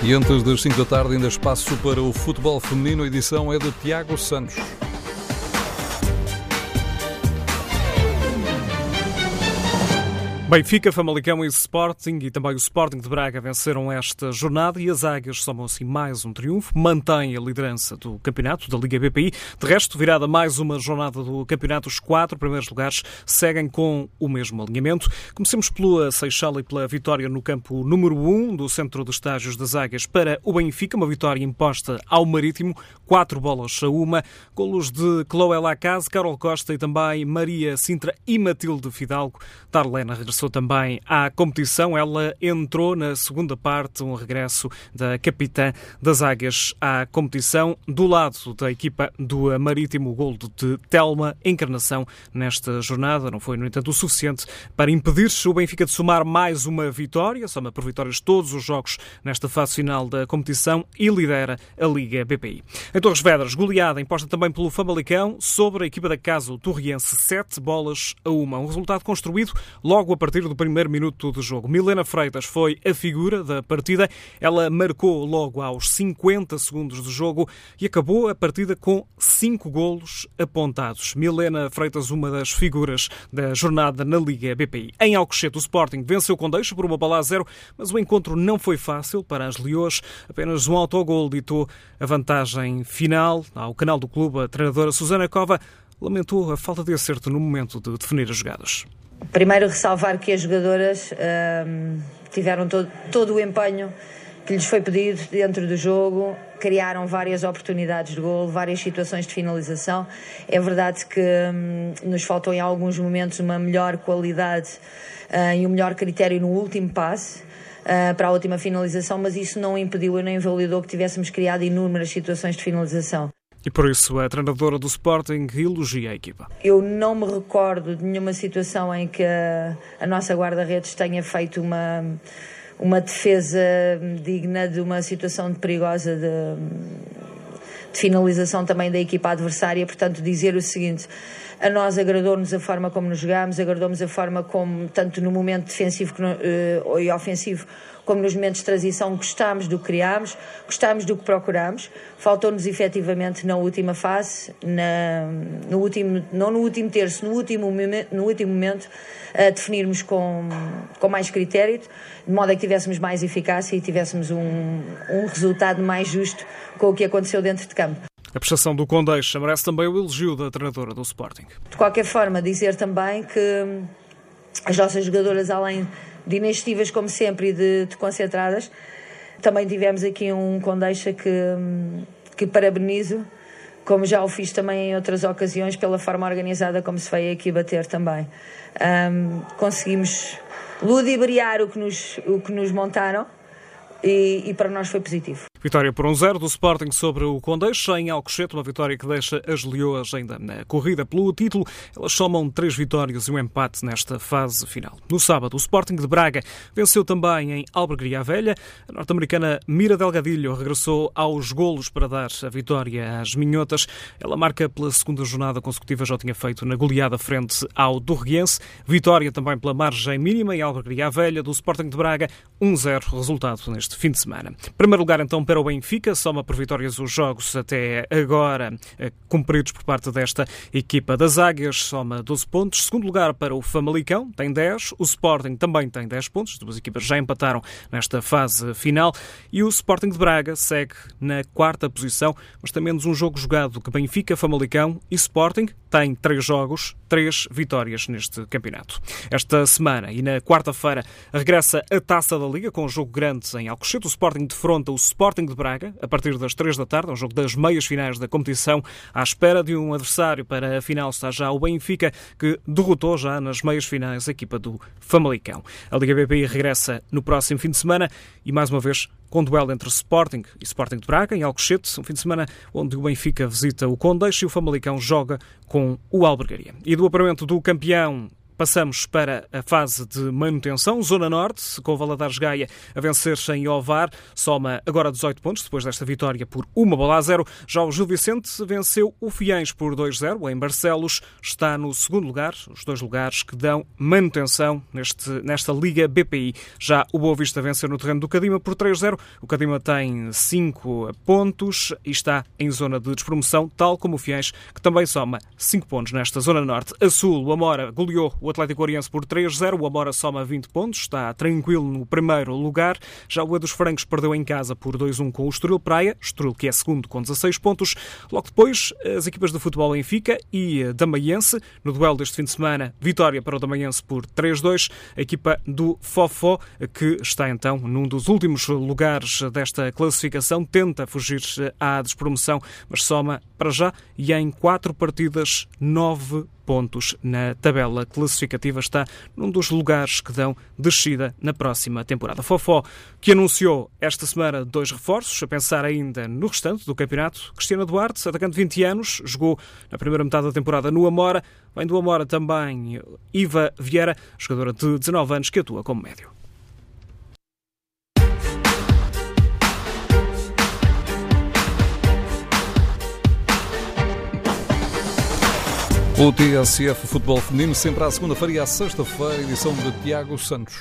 E antes das 5 da tarde, ainda espaço para o futebol feminino. A edição é de Tiago Santos. Benfica, Famalicão e Sporting e também o Sporting de Braga venceram esta jornada e as Águias somam assim mais um triunfo, mantém a liderança do campeonato da Liga BPI. De resto, virada mais uma jornada do campeonato, os quatro primeiros lugares seguem com o mesmo alinhamento. Comecemos pela Seixal e pela vitória no campo número 1 um do centro de estágios das Águias para o Benfica, uma vitória imposta ao Marítimo, quatro bolas a uma, golos de Chloé Lacase, Carol Costa e também Maria Sintra e Matilde Fidalgo. Darlena regressou regressou também à competição. Ela entrou na segunda parte, um regresso da capitã das Águias à competição. Do lado da equipa do Marítimo, o gol de Telma Encarnação nesta jornada não foi, no entanto, o suficiente para impedir o Benfica de somar mais uma vitória. Soma por vitórias todos os jogos nesta fase final da competição e lidera a Liga BPI. Em Torres Vedras, goleada imposta também pelo Famalicão sobre a equipa da casa, o Torriense, sete bolas a uma. Um resultado construído logo a partir partir do primeiro minuto do jogo. Milena Freitas foi a figura da partida. Ela marcou logo aos 50 segundos do jogo e acabou a partida com cinco golos apontados. Milena Freitas, uma das figuras da jornada na Liga BPI. Em Alcochete, o Sporting venceu com deixo por uma bola a zero, mas o encontro não foi fácil para as Leões. Apenas um autogol ditou a vantagem final. Ao canal do clube, a treinadora Susana Cova lamentou a falta de acerto no momento de definir as jogadas. Primeiro, ressalvar que as jogadoras um, tiveram todo, todo o empenho que lhes foi pedido dentro do jogo, criaram várias oportunidades de gol, várias situações de finalização. É verdade que hum, nos faltou em alguns momentos uma melhor qualidade uh, e um melhor critério no último passe. Uh, para a última finalização, mas isso não impediu e nem invalidou que tivéssemos criado inúmeras situações de finalização. E por isso a treinadora do Sporting elogia a equipa. Eu não me recordo de nenhuma situação em que a, a nossa guarda-redes tenha feito uma, uma defesa digna de uma situação perigosa de, de finalização também da equipa adversária. Portanto, dizer o seguinte. A nós agradou-nos a forma como nos jogámos, agradou-nos a forma como, tanto no momento defensivo uh, e ofensivo, como nos momentos de transição, gostámos do que criámos, gostámos do que procurámos. Faltou-nos efetivamente na última fase, na, no último, não no último terço, no último, no último momento, a definirmos com, com mais critério, de modo a que tivéssemos mais eficácia e tivéssemos um, um resultado mais justo com o que aconteceu dentro de campo. A prestação do Condeixa merece também o elogio da treinadora do Sporting. De qualquer forma, dizer também que as nossas jogadoras, além de inestivadas como sempre e de, de, concentradas. Também tivemos aqui um Condeixa que, que parabenizo, como já o fiz também em outras ocasiões, pela forma organizada como se veio aqui bater também. Um, conseguimos ludibriar o que nos, o que nos montaram e, e para nós foi positivo. Vitória por 1-0 um do Sporting sobre o Condeixa em Alcochete, uma vitória que deixa as Leoas ainda na corrida pelo título. Elas somam três vitórias e um empate nesta fase final. No sábado, o Sporting de Braga venceu também em Albergaria Velha. A norte-americana Mira Delgadilho regressou aos golos para dar a vitória às Minhotas. Ela marca pela segunda jornada consecutiva, já tinha feito na goleada frente ao Dorriguense. Vitória também pela margem mínima em Albergaria Velha do Sporting de Braga, 1-0 resultado neste fim de semana. Primeiro lugar então para o Benfica, soma por vitórias os jogos até agora eh, cumpridos por parte desta equipa das Águias, soma 12 pontos. Segundo lugar para o Famalicão, tem 10. O Sporting também tem 10 pontos. As duas equipas já empataram nesta fase final. E o Sporting de Braga segue na quarta posição, mas tem menos um jogo jogado que Benfica, Famalicão e Sporting. Tem três jogos, três vitórias neste campeonato. Esta semana e na quarta-feira regressa a Taça da Liga com um jogo grande em Alcochete. O Sporting defronta o Sporting Sporting de Braga, a partir das 3 da tarde, um jogo das meias finais da competição, à espera de um adversário para a final está já o Benfica, que derrotou já nas meias finais a equipa do Famalicão. A Liga BPI regressa no próximo fim de semana e, mais uma vez, com duelo entre Sporting e Sporting de Braga, em Alcochete, um fim de semana onde o Benfica visita o Condeixa e o Famalicão joga com o Albergaria. E do apuramento do campeão passamos para a fase de manutenção. Zona Norte, com o Valadares Gaia a vencer em Ovar, soma agora 18 pontos depois desta vitória por uma bola a zero. Já o Gil Vicente venceu o Fiães por 2-0 em Barcelos, está no segundo lugar, os dois lugares que dão manutenção neste, nesta Liga BPI. Já o Boa Vista venceu no terreno do Cadima por 3-0. O Cadima tem 5 pontos e está em zona de despromoção, tal como o Fiães, que também soma 5 pontos nesta Zona Norte. A Sul, o Amora goleou o Atlético Oriense por 3-0. O Amora soma 20 pontos, está tranquilo no primeiro lugar. Já o E dos Francos perdeu em casa por 2-1 com o Estoril Praia. Estoril que é segundo com 16 pontos. Logo depois, as equipas de futebol Benfica e Damaiense. No duelo deste fim de semana, vitória para o Damaiense por 3-2. A equipa do Fofó, que está então num dos últimos lugares desta classificação, tenta fugir à despromoção, mas soma para já e em quatro partidas, nove pontos na tabela classificativa. Está num dos lugares que dão descida na próxima temporada. Fofó, que anunciou esta semana dois reforços, a pensar ainda no restante do campeonato. Cristiana Duarte, atacante de 20 anos, jogou na primeira metade da temporada no Amora. Vem do Amora também Iva Vieira, jogadora de 19 anos que atua como médio. O TSF Futebol Feminino sempre à segunda-feira e à sexta-feira, edição de Tiago Santos.